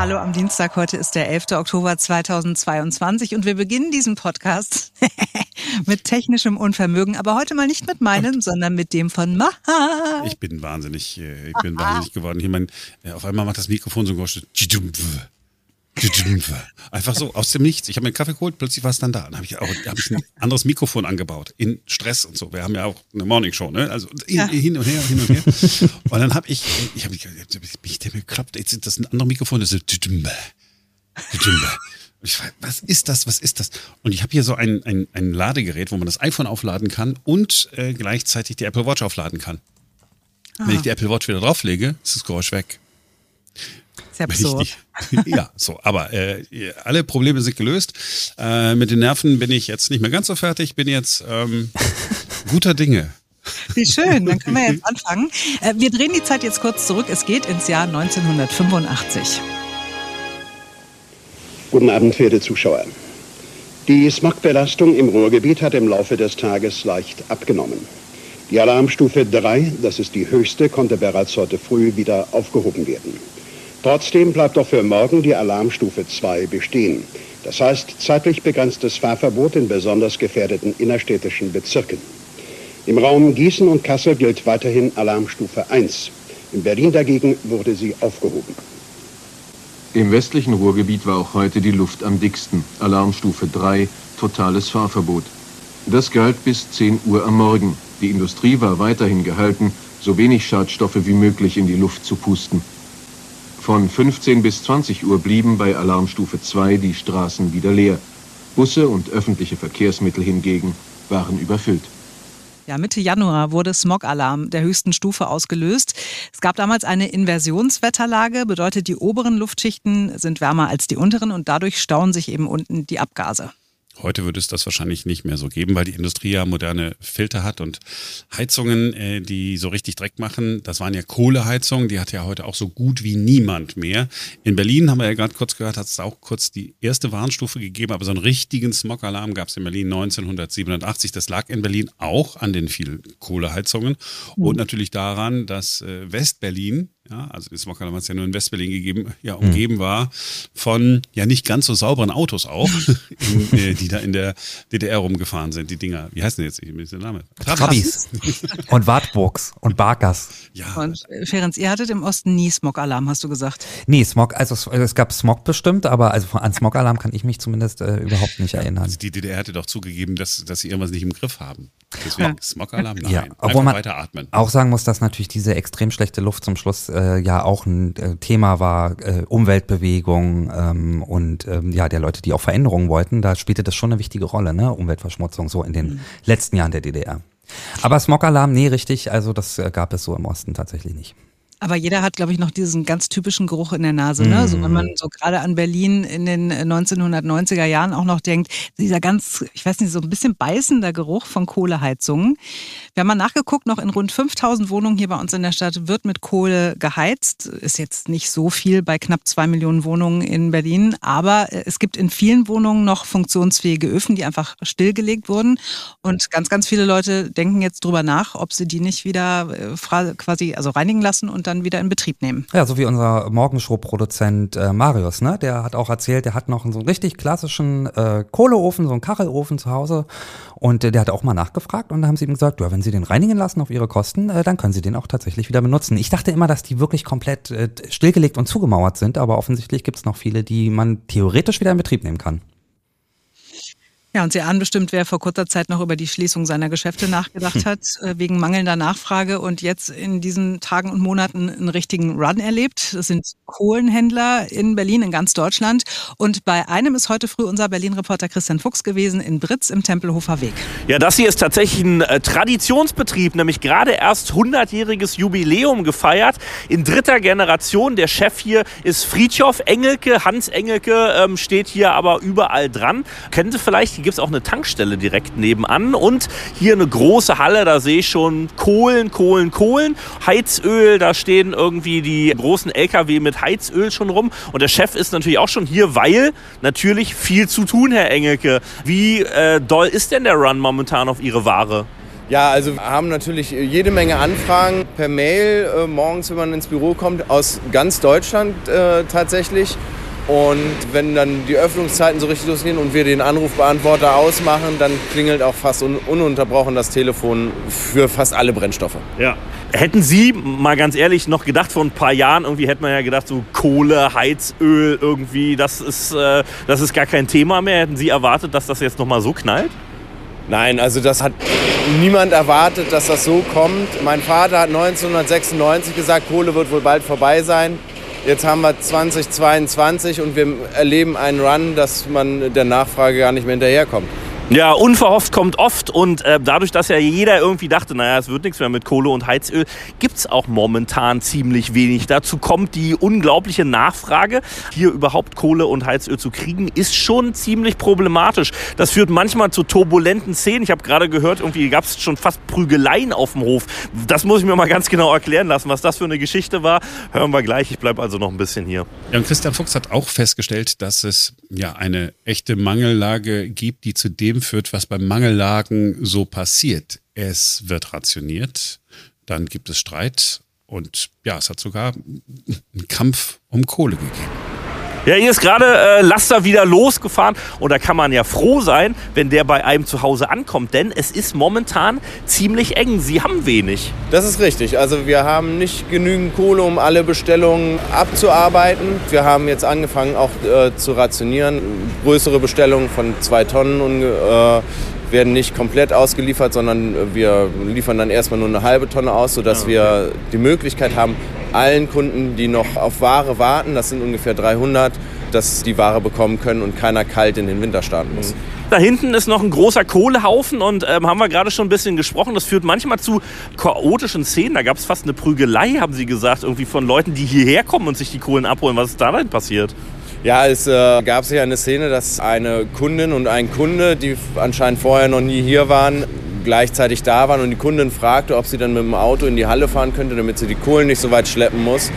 Hallo am Dienstag, heute ist der 11. Oktober 2022 und wir beginnen diesen Podcast mit technischem Unvermögen, aber heute mal nicht mit meinem, sondern mit dem von Maha. Ich bin wahnsinnig, äh, ich bin wahnsinnig geworden. Hier mein, äh, auf einmal macht das Mikrofon so ein Geräusch. Einfach so, aus dem Nichts. Ich habe mir einen Kaffee geholt, plötzlich war es dann da. Dann habe ich, auch, hab ich ein anderes Mikrofon angebaut, in Stress und so. Wir haben ja auch eine Morningshow, ne? Also ja. hin und her, hin und her. Und dann habe ich, ich habe mich, ich der mir geklappt, jetzt ist das ein anderes Mikrofon, das ist ich frage, was ist das? Was ist das? Und ich habe hier so ein, ein, ein Ladegerät, wo man das iPhone aufladen kann und äh, gleichzeitig die Apple Watch aufladen kann. Aha. Wenn ich die Apple Watch wieder drauflege, ist das Geräusch weg. Sehr absurd. ja, so, aber äh, alle Probleme sind gelöst. Äh, mit den Nerven bin ich jetzt nicht mehr ganz so fertig, bin jetzt ähm, guter Dinge. Wie schön, dann können wir jetzt anfangen. Äh, wir drehen die Zeit jetzt kurz zurück. Es geht ins Jahr 1985. Guten Abend, verehrte Zuschauer. Die Smogbelastung im Ruhrgebiet hat im Laufe des Tages leicht abgenommen. Die Alarmstufe 3, das ist die höchste, konnte bereits heute früh wieder aufgehoben werden. Trotzdem bleibt auch für morgen die Alarmstufe 2 bestehen. Das heißt zeitlich begrenztes Fahrverbot in besonders gefährdeten innerstädtischen Bezirken. Im Raum Gießen und Kassel gilt weiterhin Alarmstufe 1. In Berlin dagegen wurde sie aufgehoben. Im westlichen Ruhrgebiet war auch heute die Luft am dicksten. Alarmstufe 3, totales Fahrverbot. Das galt bis 10 Uhr am Morgen. Die Industrie war weiterhin gehalten, so wenig Schadstoffe wie möglich in die Luft zu pusten. Von 15 bis 20 Uhr blieben bei Alarmstufe 2 die Straßen wieder leer. Busse und öffentliche Verkehrsmittel hingegen waren überfüllt. Ja, Mitte Januar wurde Smog-Alarm der höchsten Stufe ausgelöst. Es gab damals eine Inversionswetterlage, bedeutet, die oberen Luftschichten sind wärmer als die unteren und dadurch stauen sich eben unten die Abgase. Heute würde es das wahrscheinlich nicht mehr so geben, weil die Industrie ja moderne Filter hat und Heizungen, äh, die so richtig Dreck machen. Das waren ja Kohleheizungen, die hat ja heute auch so gut wie niemand mehr. In Berlin haben wir ja gerade kurz gehört, hat es auch kurz die erste Warnstufe gegeben, aber so einen richtigen Smog-Alarm gab es in Berlin 1987. Das lag in Berlin auch an den vielen Kohleheizungen mhm. und natürlich daran, dass äh, Westberlin ja, also das Smog hat es ja nur in Westberlin gegeben, ja, umgeben mhm. war von ja nicht ganz so sauberen Autos auch, in, äh, die da in der DDR rumgefahren sind, die Dinger. Wie heißen die jetzt? Ich der Name. Trabis. und Wartburgs und Barkers. Ja. Und äh, Ferenc, ihr hattet im Osten nie Smog-Alarm, hast du gesagt? Nee, Smog, also es, es, gab Smog bestimmt, aber also an Smog-Alarm kann ich mich zumindest äh, überhaupt nicht erinnern. Also die DDR hatte doch zugegeben, dass, dass sie irgendwas nicht im Griff haben. Deswegen ja. Smog-Alarm, nein. Ja, obwohl man auch sagen muss, dass natürlich diese extrem schlechte Luft zum Schluss äh, ja auch ein äh, Thema war, äh, Umweltbewegung ähm, und ähm, ja, der Leute, die auch Veränderungen wollten, da spielte das schon eine wichtige Rolle, ne? Umweltverschmutzung so in den mhm. letzten Jahren der DDR. Aber Smog-Alarm, nee, richtig, also das äh, gab es so im Osten tatsächlich nicht. Aber jeder hat, glaube ich, noch diesen ganz typischen Geruch in der Nase. Ne? Mm. So, wenn man so gerade an Berlin in den 1990er Jahren auch noch denkt, dieser ganz, ich weiß nicht, so ein bisschen beißender Geruch von Kohleheizungen. Wir haben mal nachgeguckt, noch in rund 5000 Wohnungen hier bei uns in der Stadt wird mit Kohle geheizt. Ist jetzt nicht so viel bei knapp zwei Millionen Wohnungen in Berlin, aber äh, es gibt in vielen Wohnungen noch funktionsfähige Öfen, die einfach stillgelegt wurden. Und ganz, ganz viele Leute denken jetzt drüber nach, ob sie die nicht wieder äh, quasi also reinigen lassen und dann wieder in Betrieb nehmen. Ja, so wie unser Morgenshow-Produzent äh, Marius, ne? Der hat auch erzählt, der hat noch so einen richtig klassischen äh, Kohleofen, so einen Kachelofen zu Hause. Und äh, der hat auch mal nachgefragt und da haben sie ihm gesagt, ja, wenn sie den reinigen lassen auf ihre Kosten, äh, dann können sie den auch tatsächlich wieder benutzen. Ich dachte immer, dass die wirklich komplett äh, stillgelegt und zugemauert sind, aber offensichtlich gibt es noch viele, die man theoretisch wieder in Betrieb nehmen kann. Ja, und Sie ahnen bestimmt, wer vor kurzer Zeit noch über die Schließung seiner Geschäfte nachgedacht hat, äh, wegen mangelnder Nachfrage und jetzt in diesen Tagen und Monaten einen richtigen Run erlebt. Das sind Kohlenhändler in Berlin, in ganz Deutschland. Und bei einem ist heute früh unser Berlin-Reporter Christian Fuchs gewesen, in Britz im Tempelhofer Weg. Ja, das hier ist tatsächlich ein äh, Traditionsbetrieb, nämlich gerade erst 100-jähriges Jubiläum gefeiert. In dritter Generation. Der Chef hier ist Friedhof Engelke. Hans Engelke ähm, steht hier aber überall dran. Kennen Sie vielleicht hier gibt es auch eine Tankstelle direkt nebenan und hier eine große Halle, da sehe ich schon Kohlen, Kohlen, Kohlen, Heizöl, da stehen irgendwie die großen LKW mit Heizöl schon rum und der Chef ist natürlich auch schon hier, weil natürlich viel zu tun, Herr Engelke. Wie äh, doll ist denn der Run momentan auf Ihre Ware? Ja, also wir haben natürlich jede Menge Anfragen per Mail äh, morgens, wenn man ins Büro kommt, aus ganz Deutschland äh, tatsächlich. Und wenn dann die Öffnungszeiten so richtig losgehen und wir den Anrufbeantworter ausmachen, dann klingelt auch fast un ununterbrochen das Telefon für fast alle Brennstoffe. Ja. Hätten Sie, mal ganz ehrlich, noch gedacht, vor ein paar Jahren, irgendwie hätte man ja gedacht, so Kohle, Heizöl, irgendwie, das ist, äh, das ist gar kein Thema mehr. Hätten Sie erwartet, dass das jetzt nochmal so knallt? Nein, also das hat niemand erwartet, dass das so kommt. Mein Vater hat 1996 gesagt, Kohle wird wohl bald vorbei sein. Jetzt haben wir 2022 und wir erleben einen Run, dass man der Nachfrage gar nicht mehr hinterherkommt. Ja, unverhofft kommt oft und äh, dadurch, dass ja jeder irgendwie dachte, naja, es wird nichts mehr mit Kohle und Heizöl, gibt's auch momentan ziemlich wenig. Dazu kommt die unglaubliche Nachfrage. Hier überhaupt Kohle und Heizöl zu kriegen, ist schon ziemlich problematisch. Das führt manchmal zu turbulenten Szenen. Ich habe gerade gehört, irgendwie gab's schon fast Prügeleien auf dem Hof. Das muss ich mir mal ganz genau erklären lassen, was das für eine Geschichte war. Hören wir gleich. Ich bleibe also noch ein bisschen hier. Ja, und Christian Fuchs hat auch festgestellt, dass es ja eine echte Mangellage gibt, die zu dem führt, was bei Mangellagen so passiert. Es wird rationiert, dann gibt es Streit und ja, es hat sogar einen Kampf um Kohle gegeben. Ja, hier ist gerade äh, Laster wieder losgefahren und da kann man ja froh sein, wenn der bei einem zu Hause ankommt, denn es ist momentan ziemlich eng. Sie haben wenig. Das ist richtig. Also wir haben nicht genügend Kohle, um alle Bestellungen abzuarbeiten. Wir haben jetzt angefangen auch äh, zu rationieren. Größere Bestellungen von zwei Tonnen und, äh, werden nicht komplett ausgeliefert, sondern wir liefern dann erstmal nur eine halbe Tonne aus, sodass okay. wir die Möglichkeit haben, allen Kunden, die noch auf Ware warten, das sind ungefähr 300, dass die Ware bekommen können und keiner kalt in den Winter starten muss. Da hinten ist noch ein großer Kohlehaufen und ähm, haben wir gerade schon ein bisschen gesprochen. Das führt manchmal zu chaotischen Szenen. Da gab es fast eine Prügelei, haben Sie gesagt, irgendwie von Leuten, die hierher kommen und sich die Kohlen abholen. Was ist da denn passiert? Ja, es äh, gab sich eine Szene, dass eine Kundin und ein Kunde, die anscheinend vorher noch nie hier waren, gleichzeitig da waren und die Kundin fragte, ob sie dann mit dem Auto in die Halle fahren könnte, damit sie die Kohlen nicht so weit schleppen muss.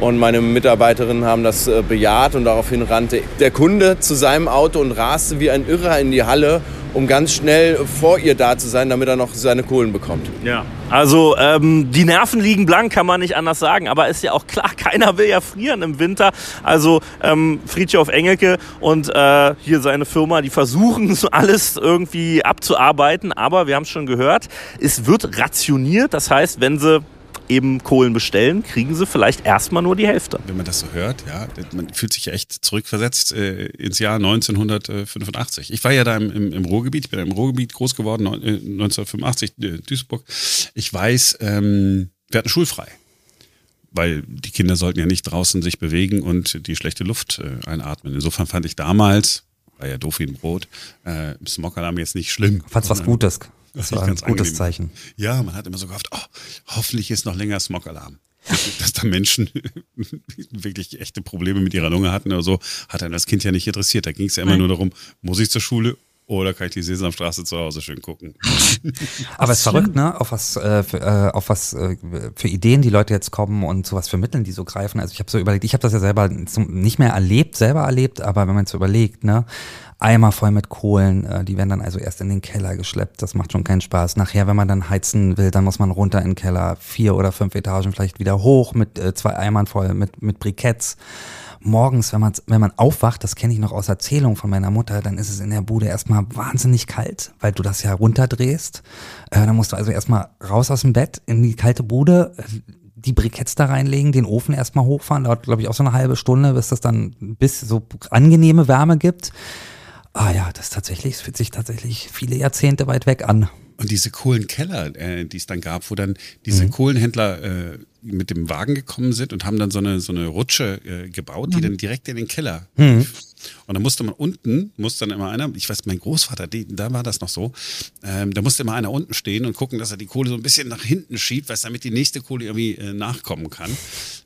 Und meine Mitarbeiterinnen haben das äh, bejaht und daraufhin rannte der Kunde zu seinem Auto und raste wie ein Irrer in die Halle, um ganz schnell vor ihr da zu sein, damit er noch seine Kohlen bekommt. Ja. Also ähm, die Nerven liegen blank, kann man nicht anders sagen. Aber ist ja auch klar, keiner will ja frieren im Winter. Also ähm, Friedhof Engelke und äh, hier seine Firma, die versuchen so alles irgendwie abzuarbeiten. Aber wir haben es schon gehört, es wird rationiert. Das heißt, wenn sie eben Kohlen bestellen, kriegen sie vielleicht erstmal nur die Hälfte. Wenn man das so hört, ja, man fühlt sich echt zurückversetzt äh, ins Jahr 1985. Ich war ja da im, im, im Ruhrgebiet, ich bin im Ruhrgebiet groß geworden, neun- äh, 1985, äh, Duisburg. Ich weiß, ähm, wir hatten schulfrei. Weil die Kinder sollten ja nicht draußen sich bewegen und die schlechte Luft äh, einatmen. Insofern fand ich damals, war ja doof wie ein Brot, äh, Smog-Alarm jetzt nicht schlimm. Fand's was Gutes. Das Das war ein ganz gutes angenehm. Zeichen. Ja, man hat immer so gehofft, oh, hoffentlich ist noch länger Smog-Alarm. Dass da Menschen wirklich echte Probleme mit ihrer Lunge hatten oder so, hat einen das Kind ja nicht interessiert. Da ging es ja immer Nein. nur darum, muss ich zur Schule oder kann ich die Sesamstraße zu Hause schön gucken? Aber es ist verrückt, ne? Auf was, äh, für, äh, auf was äh, für Ideen die Leute jetzt kommen und zu was für Mitteln die so greifen. Also ich habe so überlegt, ich habe das ja selber nicht mehr erlebt, selber erlebt, aber wenn man so überlegt, ne? Eimer voll mit Kohlen, äh, die werden dann also erst in den Keller geschleppt. Das macht schon keinen Spaß. Nachher, wenn man dann heizen will, dann muss man runter in den Keller, vier oder fünf Etagen vielleicht wieder hoch mit äh, zwei Eimern voll mit mit Briketts. Morgens, wenn man wenn man aufwacht, das kenne ich noch aus Erzählung von meiner Mutter, dann ist es in der Bude erstmal wahnsinnig kalt, weil du das ja runterdrehst. Äh, dann musst du also erstmal raus aus dem Bett in die kalte Bude, äh, die Briketts da reinlegen, den Ofen erstmal hochfahren, dauert glaube ich auch so eine halbe Stunde, bis das dann bis so angenehme Wärme gibt. Ah ja, das tatsächlich, es fühlt sich tatsächlich viele Jahrzehnte weit weg an. Und diese Kohlenkeller, äh, die es dann gab, wo dann diese Kohlenhändler äh, mit dem Wagen gekommen sind und haben dann so eine, so eine Rutsche äh, gebaut, die dann direkt in den Keller lief. Und dann musste man unten, musste dann immer einer, ich weiß, mein Großvater, die, da war das noch so, ähm, da musste immer einer unten stehen und gucken, dass er die Kohle so ein bisschen nach hinten schiebt, weil damit die nächste Kohle irgendwie äh, nachkommen kann.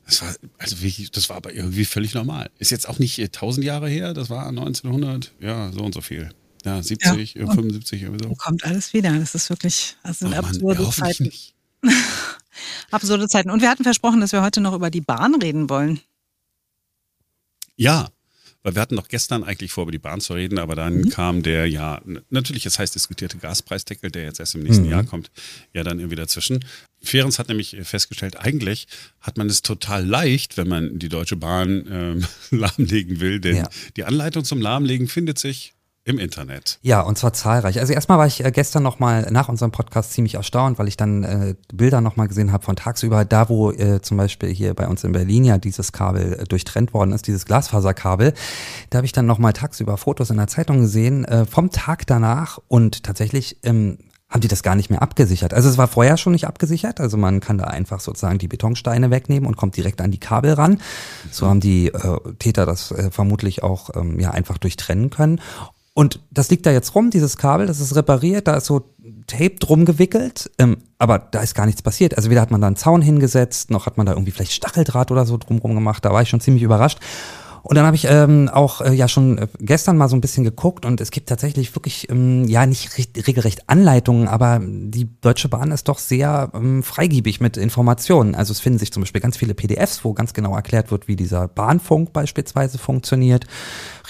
Das war, also wirklich, das war aber irgendwie völlig normal. Ist jetzt auch nicht äh, 1000 Jahre her, das war 1900, ja, so und so viel. Ja, 70, äh, 75, irgendwie so. Kommt alles wieder. Das ist wirklich, das sind Oh Mann, absurde ja, Zeiten. Absurde Zeiten. Und wir hatten versprochen, dass wir heute noch über die Bahn reden wollen. Ja, weil wir hatten noch gestern eigentlich vor, über die Bahn zu reden, aber dann mhm. kam der ja, natürlich das heißt diskutierte Gaspreisdeckel, der jetzt erst im nächsten mhm. Jahr kommt, ja dann irgendwie dazwischen. Ferenc hat nämlich festgestellt, eigentlich hat man es total leicht, wenn man die Deutsche Bahn ähm, lahmlegen will, denn ja. die Anleitung zum Lahmlegen findet sich im Internet. Ja, und zwar zahlreich. Also erstmal war ich äh, gestern nochmal nach unserem Podcast ziemlich erstaunt, weil ich dann äh, Bilder nochmal gesehen habe von tagsüber, da wo äh, zum Beispiel hier bei uns in Berlin ja dieses Kabel äh, durchtrennt worden ist, dieses Glasfaserkabel. Da habe ich dann nochmal tagsüber Fotos in der Zeitung gesehen äh, vom Tag danach und tatsächlich ähm, haben die das gar nicht mehr abgesichert. Also es war vorher schon nicht abgesichert, also man kann da einfach sozusagen die Betonsteine wegnehmen und kommt direkt an die Kabel ran. So haben die äh, Täter das äh, vermutlich auch ähm, ja einfach durchtrennen können. Und das liegt da jetzt rum, dieses Kabel, das ist repariert, da ist so Tape drum gewickelt, ähm, aber da ist gar nichts passiert. Also weder hat man da einen Zaun hingesetzt, noch hat man da irgendwie vielleicht Stacheldraht oder so drumrum gemacht, da war ich schon ziemlich überrascht. Und dann habe ich ähm, auch äh, ja schon äh, gestern mal so ein bisschen geguckt und es gibt tatsächlich wirklich, ähm, ja nicht regelrecht Anleitungen, aber die Deutsche Bahn ist doch sehr ähm, freigiebig mit Informationen. Also es finden sich zum Beispiel ganz viele PDFs, wo ganz genau erklärt wird, wie dieser Bahnfunk beispielsweise funktioniert.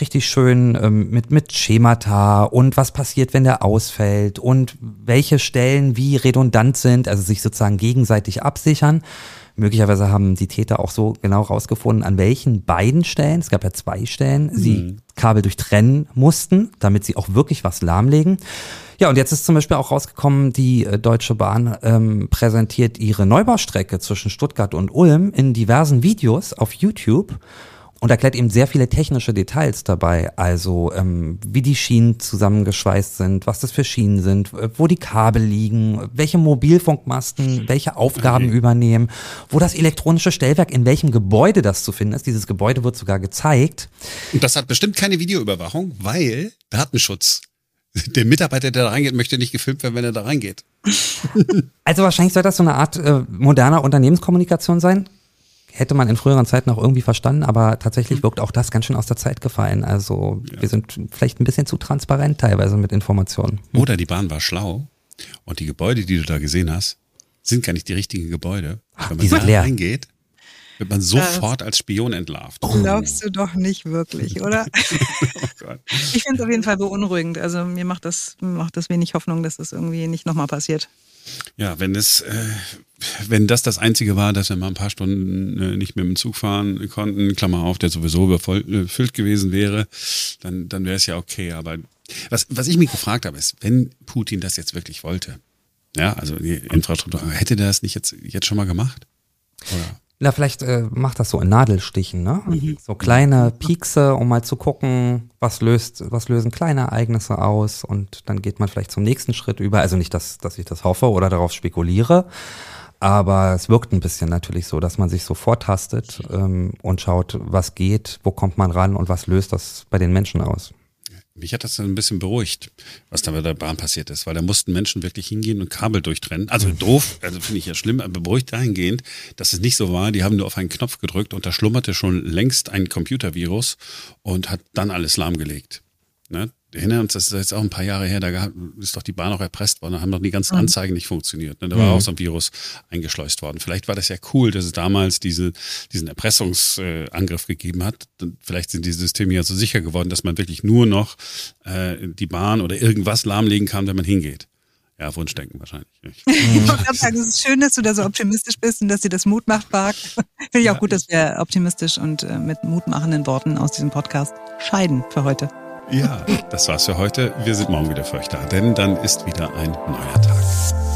Richtig schön ähm, mit, mit Schemata und was passiert, wenn der ausfällt und welche Stellen wie redundant sind, also sich sozusagen gegenseitig absichern. Möglicherweise haben die Täter auch so genau rausgefunden, an welchen beiden Stellen, es gab ja zwei Stellen, mhm. sie Kabel durchtrennen mussten, damit sie auch wirklich was lahmlegen. Ja, und jetzt ist zum Beispiel auch rausgekommen, die äh, Deutsche Bahn ähm, präsentiert ihre Neubaustrecke zwischen Stuttgart und Ulm in diversen Videos auf YouTube und erklärt eben sehr viele technische Details dabei, also ähm, wie die Schienen zusammengeschweißt sind, was das für Schienen sind, wo die Kabel liegen, welche Mobilfunkmasten welche Aufgaben okay. übernehmen, wo das elektronische Stellwerk in welchem Gebäude das zu finden ist. Dieses Gebäude wird sogar gezeigt. Und das hat bestimmt keine Videoüberwachung, weil Datenschutz. Der Mitarbeiter, der da reingeht, möchte nicht gefilmt werden, wenn er da reingeht. Also wahrscheinlich soll das so eine Art äh, moderner Unternehmenskommunikation sein hätte man in früheren Zeiten auch irgendwie verstanden, aber tatsächlich wirkt auch das ganz schön aus der Zeit gefallen. Also ja. wir sind vielleicht ein bisschen zu transparent teilweise mit Informationen. Oder die Bahn war schlau und die Gebäude, die du da gesehen hast, sind gar nicht die richtigen Gebäude. Ach, Wenn man da leer. reingeht, wird man sofort als Spion entlarvt. Glaubst du doch nicht wirklich, oder? oh ich finde es auf jeden Fall beunruhigend. Also mir macht das, macht das wenig Hoffnung, dass das irgendwie nicht nochmal passiert. Ja, wenn es, äh, wenn das das Einzige war, dass wir mal ein paar Stunden äh, nicht mit dem Zug fahren konnten, Klammer auf, der sowieso überfüllt gewesen wäre, dann, dann wäre es ja okay. Aber was, was ich mich gefragt habe, ist, wenn Putin das jetzt wirklich wollte, ja, also die Infrastruktur, hätte der das nicht jetzt, jetzt schon mal gemacht? Oder? Na, vielleicht äh, macht das so in Nadelstichen, ne? Mhm. So kleine Piekse, um mal zu gucken, was löst, was lösen kleine Ereignisse aus und dann geht man vielleicht zum nächsten Schritt über. Also nicht, dass, dass ich das hoffe oder darauf spekuliere, aber es wirkt ein bisschen natürlich so, dass man sich so vortastet ähm, und schaut, was geht, wo kommt man ran und was löst das bei den Menschen aus. Mich hat das dann ein bisschen beruhigt, was da bei der Bahn passiert ist, weil da mussten Menschen wirklich hingehen und Kabel durchtrennen. Also doof, also finde ich ja schlimm, aber beruhigt dahingehend, dass es nicht so war. Die haben nur auf einen Knopf gedrückt und da schlummerte schon längst ein Computervirus und hat dann alles lahmgelegt. Ne? Erinnern uns, das ist jetzt auch ein paar Jahre her, da ist doch die Bahn auch erpresst worden, da haben doch die ganzen mhm. Anzeigen nicht funktioniert. Ne? Da war mhm. auch so ein Virus eingeschleust worden. Vielleicht war das ja cool, dass es damals diese, diesen Erpressungsangriff gegeben hat. Vielleicht sind die Systeme ja so sicher geworden, dass man wirklich nur noch äh, die Bahn oder irgendwas lahmlegen kann, wenn man hingeht. Ja, Wunschdenken wahrscheinlich. Ich wollte gerade sagen, es ist schön, dass du da so optimistisch bist und dass dir das Mut macht, Park. Finde ich ja. auch gut, dass wir optimistisch und äh, mit mutmachenden Worten aus diesem Podcast scheiden für heute. Ja, das war's für heute. Wir sind morgen wieder für euch da, denn dann ist wieder ein neuer Tag.